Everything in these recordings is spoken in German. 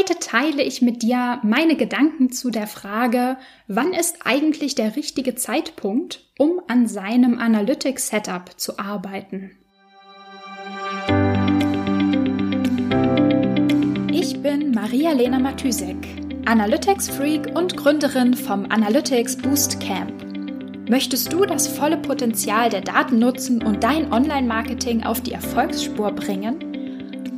Heute teile ich mit dir meine Gedanken zu der Frage, wann ist eigentlich der richtige Zeitpunkt, um an seinem Analytics Setup zu arbeiten. Ich bin Maria-Lena Matysek, Analytics-Freak und Gründerin vom Analytics Boost Camp. Möchtest du das volle Potenzial der Daten nutzen und dein Online-Marketing auf die Erfolgsspur bringen?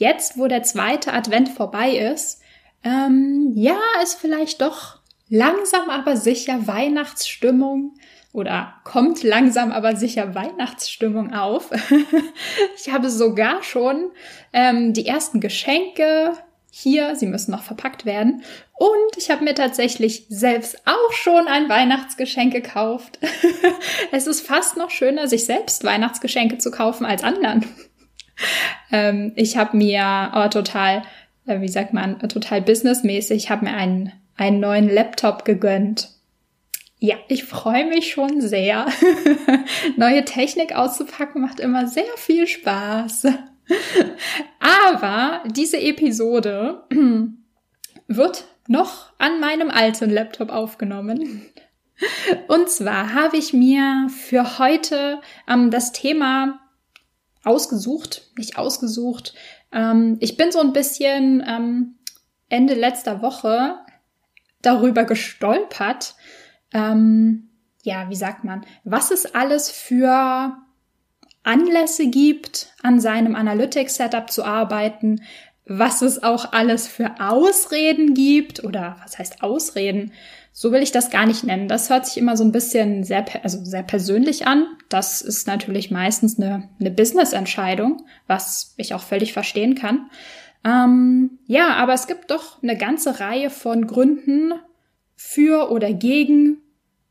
jetzt, wo der zweite Advent vorbei ist, ähm, ja, ist vielleicht doch langsam aber sicher Weihnachtsstimmung oder kommt langsam aber sicher Weihnachtsstimmung auf. ich habe sogar schon ähm, die ersten Geschenke hier, sie müssen noch verpackt werden. Und ich habe mir tatsächlich selbst auch schon ein Weihnachtsgeschenk gekauft. es ist fast noch schöner, sich selbst Weihnachtsgeschenke zu kaufen als anderen ähm, ich habe mir oh, total, äh, wie sagt man, total businessmäßig, habe mir einen, einen neuen Laptop gegönnt. Ja, ich freue mich schon sehr. Neue Technik auszupacken macht immer sehr viel Spaß. Aber diese Episode wird noch an meinem alten Laptop aufgenommen. Und zwar habe ich mir für heute ähm, das Thema ausgesucht, nicht ausgesucht. Ähm, ich bin so ein bisschen ähm, Ende letzter Woche darüber gestolpert. Ähm, ja, wie sagt man, was es alles für Anlässe gibt, an seinem Analytics-Setup zu arbeiten, was es auch alles für Ausreden gibt oder was heißt Ausreden? So will ich das gar nicht nennen. Das hört sich immer so ein bisschen sehr, also sehr persönlich an. Das ist natürlich meistens eine, eine Business-Entscheidung, was ich auch völlig verstehen kann. Ähm, ja, aber es gibt doch eine ganze Reihe von Gründen für oder gegen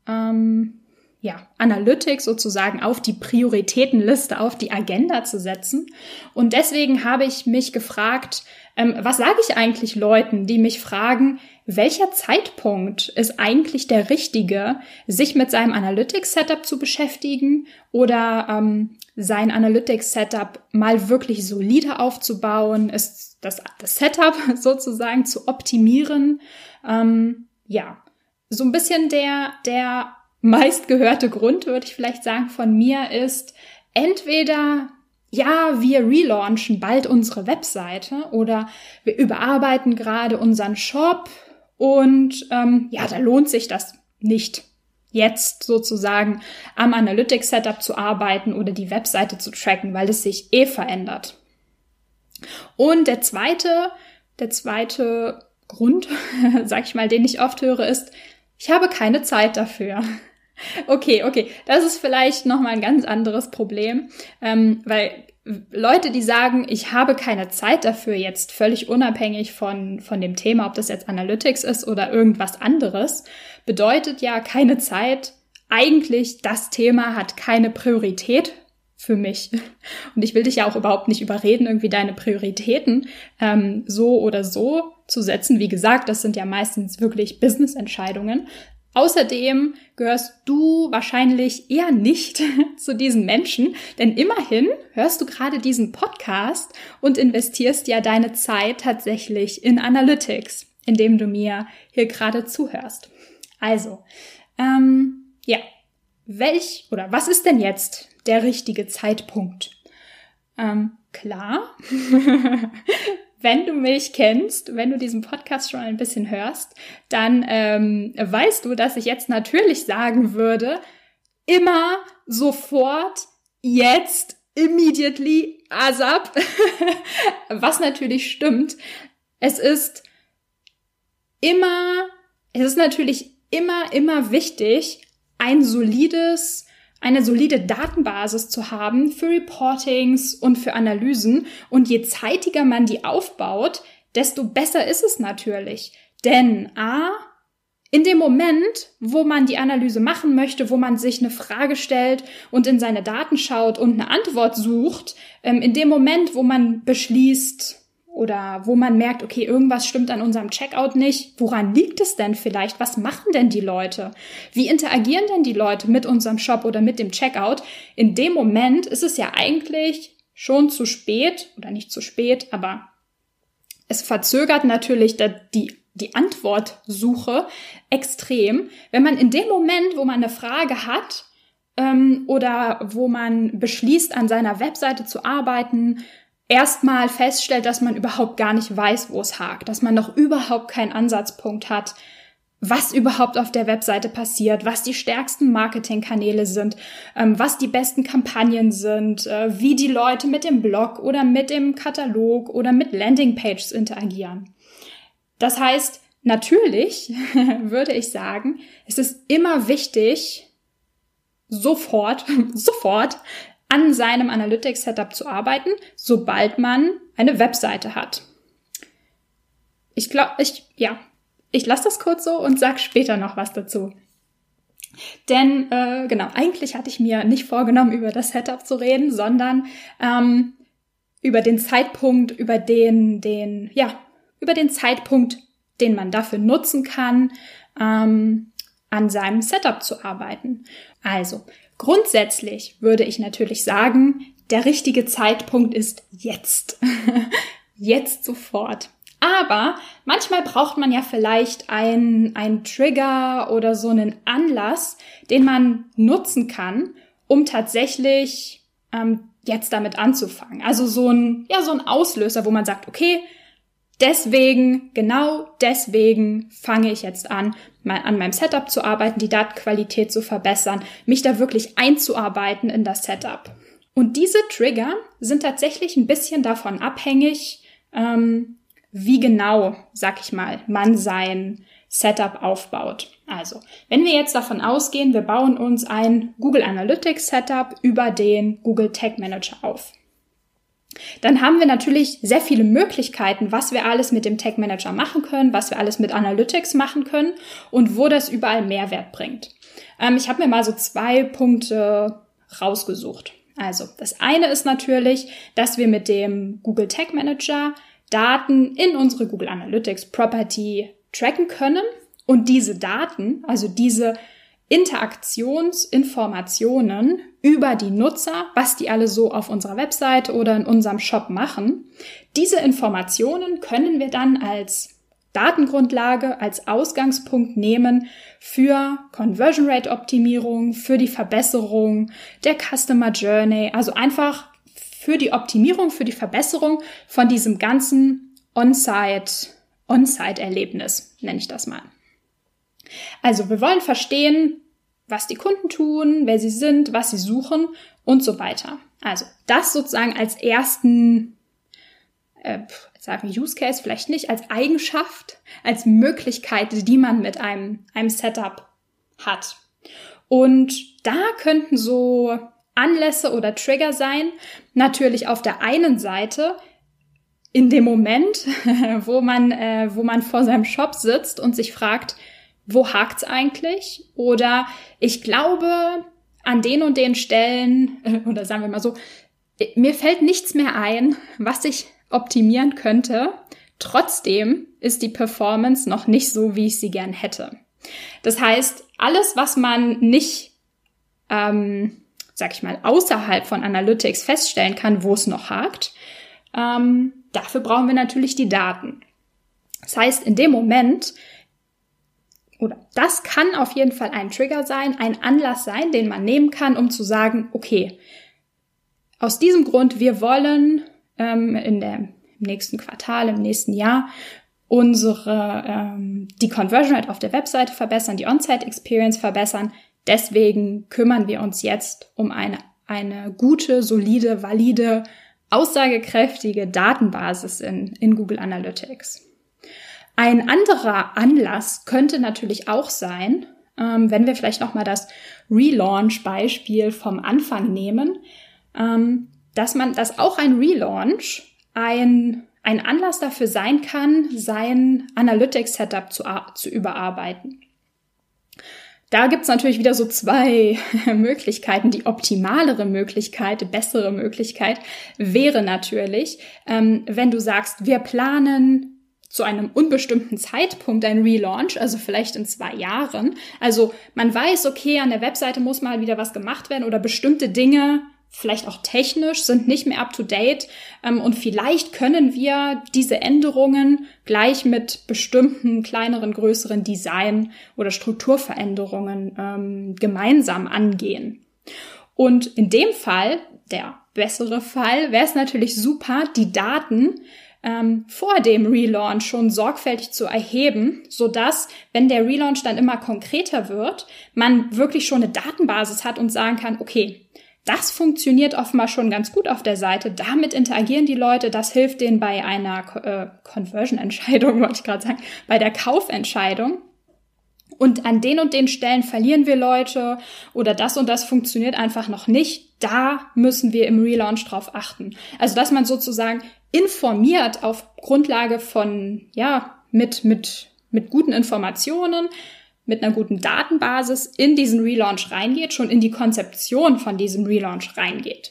ähm, ja, Analytics sozusagen auf die Prioritätenliste, auf die Agenda zu setzen. Und deswegen habe ich mich gefragt, ähm, was sage ich eigentlich Leuten, die mich fragen, welcher Zeitpunkt ist eigentlich der richtige, sich mit seinem Analytics-Setup zu beschäftigen oder ähm, sein Analytics-Setup mal wirklich solide aufzubauen, ist das, das Setup sozusagen zu optimieren. Ähm, ja, so ein bisschen der, der meistgehörte Grund, würde ich vielleicht sagen, von mir ist, entweder ja, wir relaunchen bald unsere Webseite oder wir überarbeiten gerade unseren Shop und ähm, ja, da lohnt sich das nicht jetzt sozusagen am Analytics Setup zu arbeiten oder die Webseite zu tracken, weil es sich eh verändert. Und der zweite, der zweite Grund, sag ich mal, den ich oft höre, ist, ich habe keine Zeit dafür. Okay, okay, das ist vielleicht nochmal ein ganz anderes Problem, ähm, weil Leute, die sagen, ich habe keine Zeit dafür, jetzt völlig unabhängig von, von dem Thema, ob das jetzt Analytics ist oder irgendwas anderes, bedeutet ja keine Zeit. Eigentlich, das Thema hat keine Priorität für mich. Und ich will dich ja auch überhaupt nicht überreden, irgendwie deine Prioritäten ähm, so oder so zu setzen. Wie gesagt, das sind ja meistens wirklich Business-Entscheidungen. Außerdem gehörst du wahrscheinlich eher nicht zu diesen Menschen, denn immerhin hörst du gerade diesen Podcast und investierst ja deine Zeit tatsächlich in Analytics, indem du mir hier gerade zuhörst. Also, ähm, ja, welch oder was ist denn jetzt der richtige Zeitpunkt? Ähm, klar, wenn du mich kennst, wenn du diesen Podcast schon ein bisschen hörst, dann ähm, weißt du, dass ich jetzt natürlich sagen würde, immer, sofort, jetzt, immediately, ASAP. Was natürlich stimmt. Es ist immer, es ist natürlich immer, immer wichtig, ein solides eine solide Datenbasis zu haben für Reportings und für Analysen. Und je zeitiger man die aufbaut, desto besser ist es natürlich. Denn A, in dem Moment, wo man die Analyse machen möchte, wo man sich eine Frage stellt und in seine Daten schaut und eine Antwort sucht, ähm, in dem Moment, wo man beschließt oder wo man merkt, okay, irgendwas stimmt an unserem Checkout nicht, woran liegt es denn vielleicht? Was machen denn die Leute? Wie interagieren denn die Leute mit unserem Shop oder mit dem Checkout? In dem Moment ist es ja eigentlich schon zu spät oder nicht zu spät, aber es verzögert natürlich die die Antwortsuche extrem, wenn man in dem Moment, wo man eine Frage hat ähm, oder wo man beschließt, an seiner Webseite zu arbeiten, erstmal feststellt, dass man überhaupt gar nicht weiß, wo es hakt, dass man noch überhaupt keinen Ansatzpunkt hat, was überhaupt auf der Webseite passiert, was die stärksten Marketingkanäle sind, ähm, was die besten Kampagnen sind, äh, wie die Leute mit dem Blog oder mit dem Katalog oder mit Landingpages interagieren. Das heißt, natürlich würde ich sagen, es ist immer wichtig, sofort, sofort an seinem Analytics-Setup zu arbeiten, sobald man eine Webseite hat. Ich glaube, ich, ja, ich lasse das kurz so und sag später noch was dazu. Denn äh, genau, eigentlich hatte ich mir nicht vorgenommen, über das Setup zu reden, sondern ähm, über den Zeitpunkt, über den, den, ja, über den Zeitpunkt, den man dafür nutzen kann, ähm, an seinem Setup zu arbeiten. Also, grundsätzlich würde ich natürlich sagen, der richtige Zeitpunkt ist jetzt. jetzt sofort. Aber manchmal braucht man ja vielleicht einen, einen Trigger oder so einen Anlass, den man nutzen kann, um tatsächlich ähm, jetzt damit anzufangen. Also so ein, ja, so ein Auslöser, wo man sagt, okay, Deswegen, genau deswegen fange ich jetzt an, mal an meinem Setup zu arbeiten, die Datenqualität zu verbessern, mich da wirklich einzuarbeiten in das Setup. Und diese Trigger sind tatsächlich ein bisschen davon abhängig, ähm, wie genau, sag ich mal, man sein Setup aufbaut. Also, wenn wir jetzt davon ausgehen, wir bauen uns ein Google Analytics Setup über den Google Tag Manager auf dann haben wir natürlich sehr viele Möglichkeiten, was wir alles mit dem Tag Manager machen können, was wir alles mit Analytics machen können und wo das überall Mehrwert bringt. Ähm, ich habe mir mal so zwei Punkte rausgesucht. Also das eine ist natürlich, dass wir mit dem Google Tag Manager Daten in unsere Google Analytics Property tracken können und diese Daten, also diese Interaktionsinformationen über die Nutzer, was die alle so auf unserer Website oder in unserem Shop machen. Diese Informationen können wir dann als Datengrundlage, als Ausgangspunkt nehmen für Conversion Rate Optimierung, für die Verbesserung der Customer Journey, also einfach für die Optimierung, für die Verbesserung von diesem ganzen On-Site, On-Site-Erlebnis, nenne ich das mal. Also wir wollen verstehen, was die Kunden tun, wer sie sind, was sie suchen und so weiter. Also das sozusagen als ersten, äh, sagen Use Case vielleicht nicht, als Eigenschaft, als Möglichkeit, die man mit einem, einem Setup hat. Und da könnten so Anlässe oder Trigger sein. Natürlich auf der einen Seite in dem Moment, wo man, äh, wo man vor seinem Shop sitzt und sich fragt, wo hakt's eigentlich? Oder ich glaube, an den und den Stellen, äh, oder sagen wir mal so, mir fällt nichts mehr ein, was ich optimieren könnte. Trotzdem ist die Performance noch nicht so, wie ich sie gern hätte. Das heißt, alles, was man nicht, ähm, sag ich mal, außerhalb von Analytics feststellen kann, wo es noch hakt, ähm, dafür brauchen wir natürlich die Daten. Das heißt, in dem Moment, oder das kann auf jeden Fall ein Trigger sein, ein Anlass sein, den man nehmen kann, um zu sagen, okay, aus diesem Grund, wir wollen ähm, in der, im nächsten Quartal, im nächsten Jahr unsere ähm, die Conversion Rate auf der Webseite verbessern, die On-Site Experience verbessern. Deswegen kümmern wir uns jetzt um eine eine gute, solide, valide, aussagekräftige Datenbasis in, in Google Analytics. Ein anderer Anlass könnte natürlich auch sein, ähm, wenn wir vielleicht noch mal das Relaunch-Beispiel vom Anfang nehmen, ähm, dass man, dass auch ein Relaunch ein ein Anlass dafür sein kann, sein Analytics-Setup zu, zu überarbeiten. Da gibt's natürlich wieder so zwei Möglichkeiten. Die optimalere Möglichkeit, die bessere Möglichkeit wäre natürlich, ähm, wenn du sagst, wir planen zu einem unbestimmten Zeitpunkt ein Relaunch, also vielleicht in zwei Jahren. Also man weiß, okay, an der Webseite muss mal wieder was gemacht werden oder bestimmte Dinge vielleicht auch technisch, sind nicht mehr up-to-date ähm, und vielleicht können wir diese Änderungen gleich mit bestimmten kleineren, größeren Design- oder Strukturveränderungen ähm, gemeinsam angehen. Und in dem Fall, der bessere Fall, wäre es natürlich super, die Daten ähm, vor dem Relaunch schon sorgfältig zu erheben, so dass, wenn der Relaunch dann immer konkreter wird, man wirklich schon eine Datenbasis hat und sagen kann, okay, das funktioniert offenbar schon ganz gut auf der Seite. Damit interagieren die Leute. Das hilft denen bei einer äh, Conversion-Entscheidung, wollte ich gerade sagen, bei der Kaufentscheidung. Und an den und den Stellen verlieren wir Leute oder das und das funktioniert einfach noch nicht. Da müssen wir im Relaunch drauf achten. Also, dass man sozusagen informiert auf Grundlage von, ja, mit, mit, mit guten Informationen, mit einer guten Datenbasis in diesen Relaunch reingeht, schon in die Konzeption von diesem Relaunch reingeht.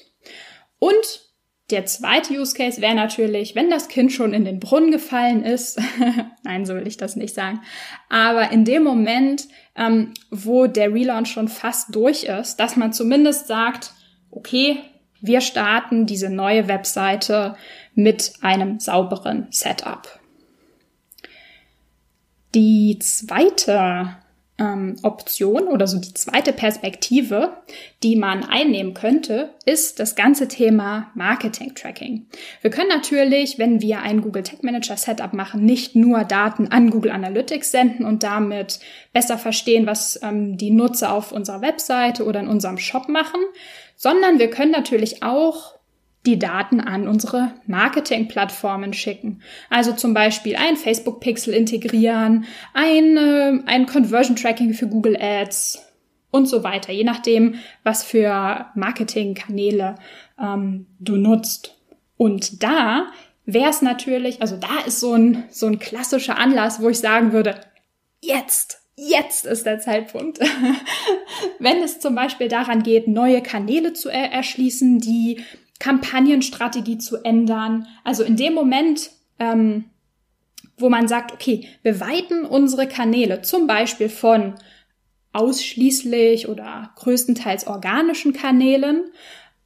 Und der zweite Use Case wäre natürlich, wenn das Kind schon in den Brunnen gefallen ist, nein, so will ich das nicht sagen, aber in dem Moment, ähm, wo der Relaunch schon fast durch ist, dass man zumindest sagt, okay, wir starten diese neue Webseite mit einem sauberen Setup. Die zweite ähm, Option oder so die zweite Perspektive, die man einnehmen könnte, ist das ganze Thema Marketing Tracking. Wir können natürlich, wenn wir ein Google Tag Manager Setup machen, nicht nur Daten an Google Analytics senden und damit besser verstehen, was ähm, die Nutzer auf unserer Webseite oder in unserem Shop machen, sondern wir können natürlich auch die Daten an unsere Marketingplattformen schicken. Also zum Beispiel ein Facebook-Pixel integrieren, ein, äh, ein Conversion-Tracking für Google Ads und so weiter, je nachdem, was für Marketingkanäle ähm, du nutzt. Und da wäre es natürlich, also da ist so ein, so ein klassischer Anlass, wo ich sagen würde, jetzt, jetzt ist der Zeitpunkt. Wenn es zum Beispiel daran geht, neue Kanäle zu er erschließen, die Kampagnenstrategie zu ändern. Also in dem Moment, ähm, wo man sagt, okay, wir weiten unsere Kanäle zum Beispiel von ausschließlich oder größtenteils organischen Kanälen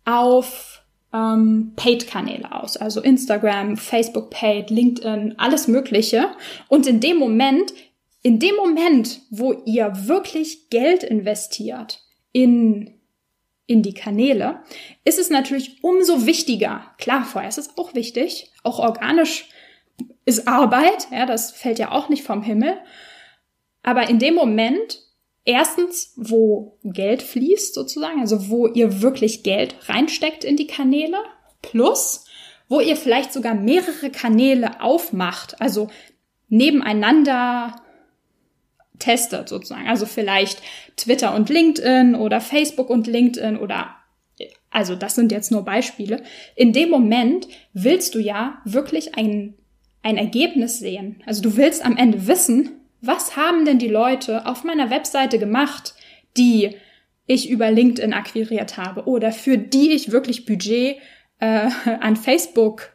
auf ähm, Paid-Kanäle aus, also Instagram, Facebook Paid, LinkedIn, alles Mögliche. Und in dem Moment, in dem Moment, wo ihr wirklich Geld investiert in in die Kanäle, ist es natürlich umso wichtiger. Klar, vorher ist es auch wichtig. Auch organisch ist Arbeit. Ja, das fällt ja auch nicht vom Himmel. Aber in dem Moment, erstens, wo Geld fließt sozusagen, also wo ihr wirklich Geld reinsteckt in die Kanäle, plus, wo ihr vielleicht sogar mehrere Kanäle aufmacht, also nebeneinander testet sozusagen. Also vielleicht Twitter und LinkedIn oder Facebook und LinkedIn oder also das sind jetzt nur Beispiele. In dem Moment willst du ja wirklich ein, ein Ergebnis sehen. Also du willst am Ende wissen, was haben denn die Leute auf meiner Webseite gemacht, die ich über LinkedIn akquiriert habe oder für die ich wirklich Budget äh, an Facebook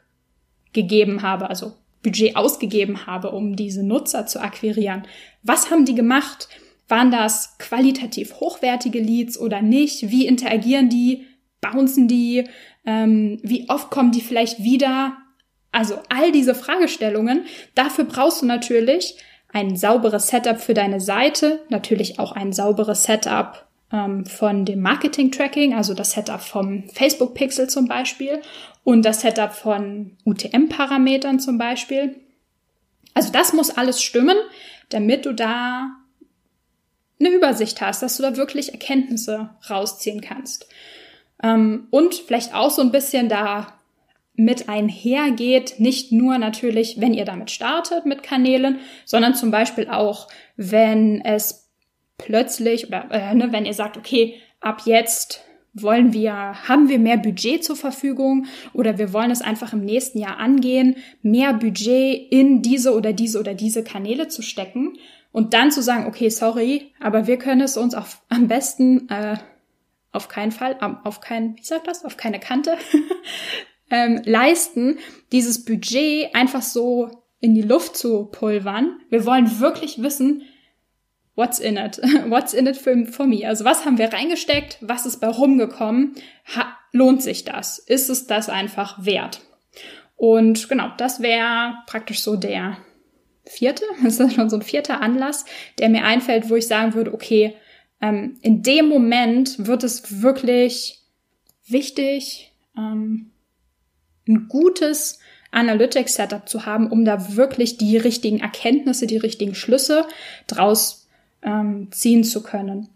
gegeben habe, also Budget ausgegeben habe, um diese Nutzer zu akquirieren. Was haben die gemacht? Waren das qualitativ hochwertige Leads oder nicht? Wie interagieren die? Bouncen die? Ähm, wie oft kommen die vielleicht wieder? Also all diese Fragestellungen. Dafür brauchst du natürlich ein sauberes Setup für deine Seite, natürlich auch ein sauberes Setup ähm, von dem Marketing-Tracking, also das Setup vom Facebook-Pixel zum Beispiel und das Setup von UTM-Parametern zum Beispiel. Also das muss alles stimmen, damit du da eine Übersicht hast, dass du da wirklich Erkenntnisse rausziehen kannst. Ähm, und vielleicht auch so ein bisschen da mit einhergeht, nicht nur natürlich, wenn ihr damit startet mit Kanälen, sondern zum Beispiel auch, wenn es plötzlich oder äh, ne, wenn ihr sagt, okay, ab jetzt Wollen wir, haben wir mehr Budget zur Verfügung oder wir wollen es einfach im nächsten Jahr angehen, mehr Budget in diese oder diese oder diese Kanäle zu stecken und dann zu sagen, okay, sorry, aber wir können es uns auf, am besten äh, auf keinen Fall, auf keinen, wie sagt das, auf keine Kante ähm, leisten, dieses Budget einfach so in die Luft zu pulvern. Wir wollen wirklich wissen, what's in it? What's in it for, for me? Also was haben wir reingesteckt? Was ist bei rumgekommen? Ha, lohnt sich das? Ist es das einfach wert? Und genau, das wäre praktisch so der vierte, das ist schon so ein vierter Anlass, der mir einfällt, wo ich sagen würde, okay, ähm, in dem Moment wird es wirklich wichtig, ähm, ein gutes Analytics-Setup zu haben, um da wirklich die richtigen Erkenntnisse, die richtigen Schlüsse draus ähm, ziehen zu können.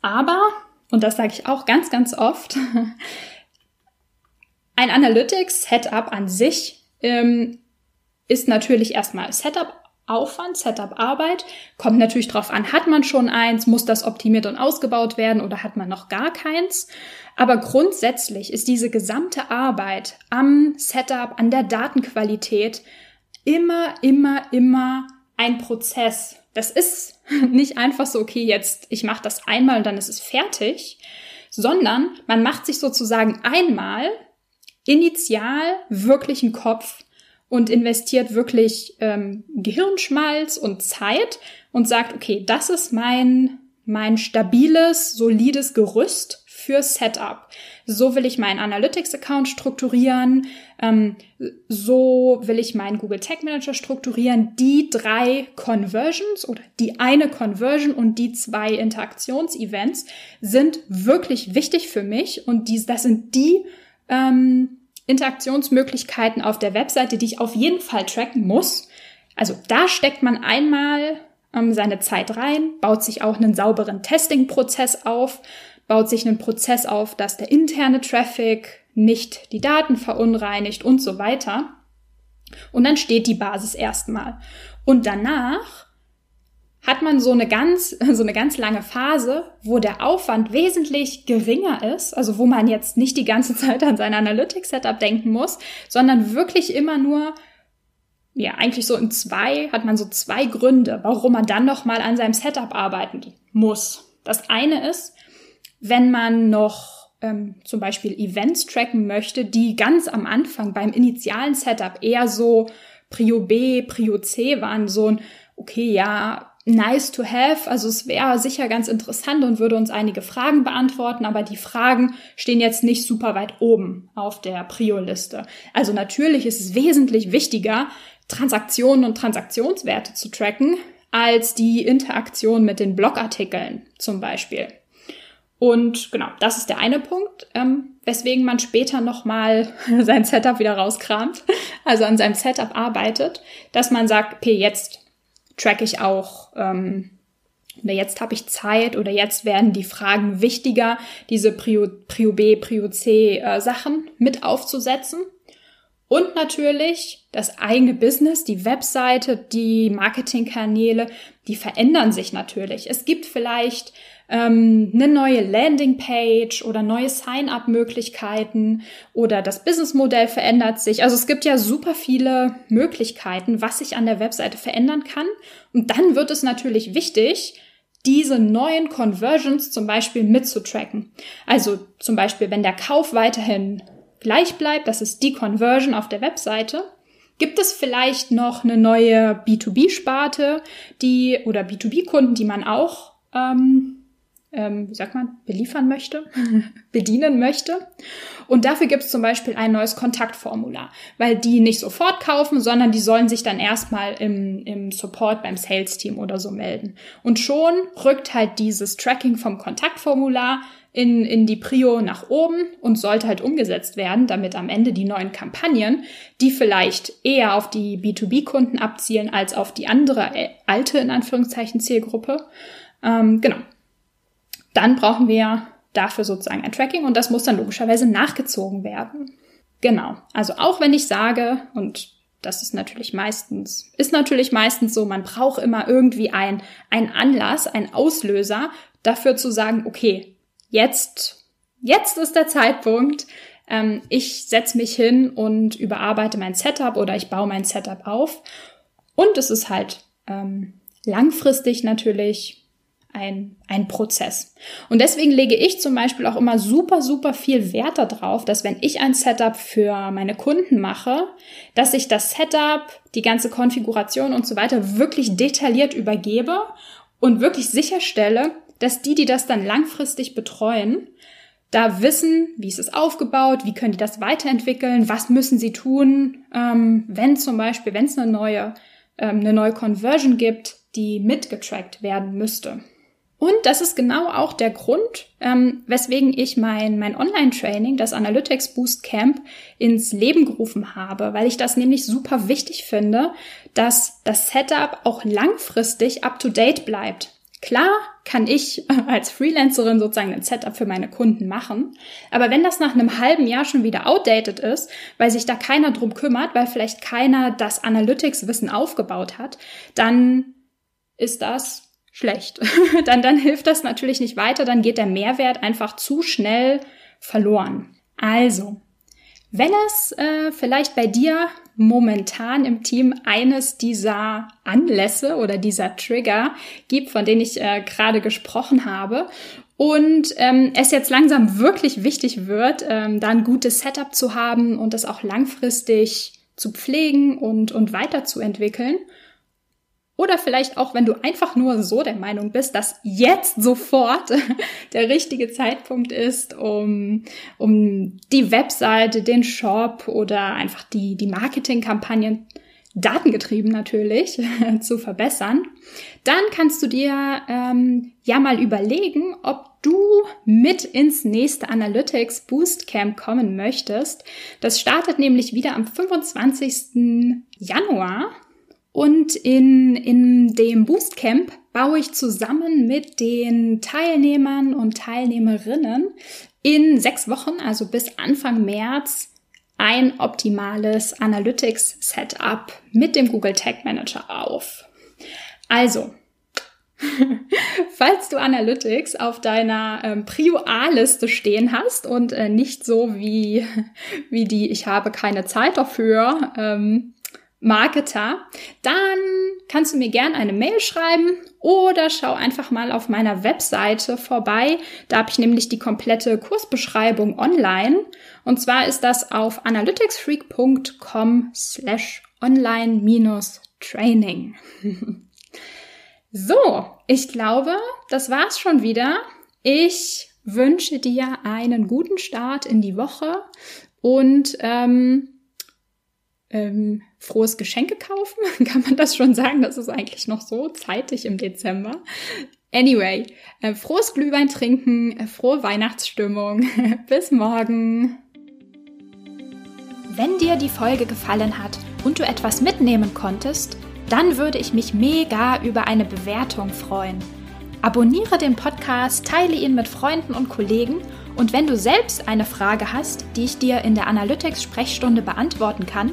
Aber, und das sage ich auch ganz, ganz oft, ein Analytics-Setup an sich ähm, ist natürlich erstmal Setup Aufwand, Setup Arbeit. Kommt natürlich drauf an, hat man schon eins, muss das optimiert und ausgebaut werden oder hat man noch gar keins. Aber grundsätzlich ist diese gesamte Arbeit am Setup, an der Datenqualität immer, immer, immer ein Prozess. Das ist nicht einfach so, okay, jetzt ich mache das einmal und dann ist es fertig, sondern man macht sich sozusagen einmal initial wirklich einen Kopf und investiert wirklich ähm, Gehirnschmalz und Zeit und sagt, okay, das ist mein mein stabiles, solides Gerüst für Setup. So will ich meinen Analytics-Account strukturieren, ähm, so will ich meinen Google Tag Manager strukturieren. Die drei Conversions oder die eine Conversion und die zwei Interaktionsevents sind wirklich wichtig für mich und die, das sind die ähm, Interaktionsmöglichkeiten auf der Webseite, die ich auf jeden Fall tracken muss. Also da steckt man einmal ähm, seine Zeit rein, baut sich auch einen sauberen Testing-Prozess auf baut sich ein Prozess auf, dass der interne Traffic nicht die Daten verunreinigt und so weiter. Und dann steht die Basis erstmal. Und danach hat man so eine ganz, so eine ganz lange Phase, wo der Aufwand wesentlich geringer ist, also wo man jetzt nicht die ganze Zeit an sein Analytics-Setup denken muss, sondern wirklich immer nur, ja, eigentlich so in zwei, hat man so zwei Gründe, warum man dann nochmal an seinem Setup arbeiten muss. Das eine ist, wenn man noch ähm, zum Beispiel Events tracken möchte, die ganz am Anfang beim initialen Setup eher so Prio B, Prio C waren, so ein, okay, ja, nice to have. Also es wäre sicher ganz interessant und würde uns einige Fragen beantworten, aber die Fragen stehen jetzt nicht super weit oben auf der Prio-Liste. Also natürlich ist es wesentlich wichtiger, Transaktionen und Transaktionswerte zu tracken, als die Interaktion mit den Blogartikeln zum Beispiel. Und genau, das ist der eine Punkt, ähm, weswegen man später nochmal sein Setup wieder rauskramt, also an seinem Setup arbeitet, dass man sagt, okay, jetzt track ich auch, ähm, oder jetzt habe ich Zeit oder jetzt werden die Fragen wichtiger, diese Prio, Prio B, Prio C äh, Sachen mit aufzusetzen. Und natürlich das eigene Business, die Webseite, die Marketingkanäle, die verändern sich natürlich. Es gibt vielleicht ähm, eine neue Landingpage oder neue Sign-up-Möglichkeiten oder das Businessmodell verändert sich. Also es gibt ja super viele Möglichkeiten, was sich an der Webseite verändern kann. Und dann wird es natürlich wichtig, diese neuen Conversions zum Beispiel mitzutracken. Also zum Beispiel, wenn der Kauf weiterhin gleich bleibt, das ist die Conversion auf der Webseite, Gibt es vielleicht noch eine neue B2B-Sparte, die oder B2B-Kunden, die man auch ähm, ähm, wie sagt man, beliefern möchte, bedienen möchte. Und dafür gibt es zum Beispiel ein neues Kontaktformular, weil die nicht sofort kaufen, sondern die sollen sich dann erstmal im, im Support beim Sales-Team oder so melden. Und schon rückt halt dieses Tracking vom Kontaktformular in, in die Prio nach oben und sollte halt umgesetzt werden, damit am Ende die neuen Kampagnen, die vielleicht eher auf die B2B-Kunden abzielen als auf die andere äh, alte, in Anführungszeichen, Zielgruppe, ähm, genau, dann brauchen wir dafür sozusagen ein Tracking und das muss dann logischerweise nachgezogen werden. Genau. Also auch wenn ich sage, und das ist natürlich meistens, ist natürlich meistens so, man braucht immer irgendwie ein, ein Anlass, ein Auslöser dafür zu sagen, okay, jetzt, jetzt ist der Zeitpunkt. Ähm, ich setze mich hin und überarbeite mein Setup oder ich baue mein Setup auf. Und es ist halt ähm, langfristig natürlich ein, ein Prozess. Und deswegen lege ich zum Beispiel auch immer super, super viel Wert darauf, dass wenn ich ein Setup für meine Kunden mache, dass ich das Setup, die ganze Konfiguration und so weiter wirklich detailliert übergebe und wirklich sicherstelle, dass die, die das dann langfristig betreuen, da wissen, wie ist es aufgebaut, wie können die das weiterentwickeln, was müssen sie tun, ähm, wenn zum Beispiel, wenn es eine neue, ähm, eine neue Conversion gibt, die mitgetrackt werden müsste. Und das ist genau auch der Grund, ähm, weswegen ich mein, mein Online-Training, das Analytics Boost Camp, ins Leben gerufen habe, weil ich das nämlich super wichtig finde, dass das Setup auch langfristig up-to-date bleibt. Klar kann ich als Freelancerin sozusagen ein Setup für meine Kunden machen, aber wenn das nach einem halben Jahr schon wieder outdated ist, weil sich da keiner drum kümmert, weil vielleicht keiner das Analytics-Wissen aufgebaut hat, dann ist das schlecht. dann, dann hilft das natürlich nicht weiter, dann geht der Mehrwert einfach zu schnell verloren. Also, wenn es äh, vielleicht bei dir momentan im Team eines dieser Anlässe oder dieser Trigger gibt, von denen ich äh, gerade gesprochen habe, und ähm, es jetzt langsam wirklich wichtig wird, ähm, da ein gutes Setup zu haben und das auch langfristig zu pflegen und, und weiterzuentwickeln, oder vielleicht auch, wenn du einfach nur so der Meinung bist, dass jetzt sofort der richtige Zeitpunkt ist, um, um die Webseite, den Shop oder einfach die, die Marketingkampagnen datengetrieben natürlich zu verbessern, dann kannst du dir ähm, ja mal überlegen, ob du mit ins nächste Analytics Boost Camp kommen möchtest. Das startet nämlich wieder am 25. Januar und in, in dem Boostcamp baue ich zusammen mit den Teilnehmern und Teilnehmerinnen in sechs Wochen, also bis Anfang März, ein optimales Analytics-Setup mit dem Google Tag Manager auf. Also, Falls du Analytics auf deiner ähm, Prio A-Liste stehen hast und äh, nicht so wie, wie die Ich habe keine Zeit dafür ähm, Marketer, dann kannst du mir gerne eine Mail schreiben oder schau einfach mal auf meiner Webseite vorbei. Da habe ich nämlich die komplette Kursbeschreibung online. Und zwar ist das auf analyticsfreak.com slash online-training. so, ich glaube, das war's schon wieder. Ich wünsche dir einen guten Start in die Woche und ähm, ähm, frohes Geschenke kaufen. Kann man das schon sagen? Das ist eigentlich noch so zeitig im Dezember. Anyway, äh, frohes Glühwein trinken, äh, frohe Weihnachtsstimmung. Bis morgen. Wenn dir die Folge gefallen hat und du etwas mitnehmen konntest, dann würde ich mich mega über eine Bewertung freuen. Abonniere den Podcast, teile ihn mit Freunden und Kollegen und wenn du selbst eine Frage hast, die ich dir in der Analytics-Sprechstunde beantworten kann,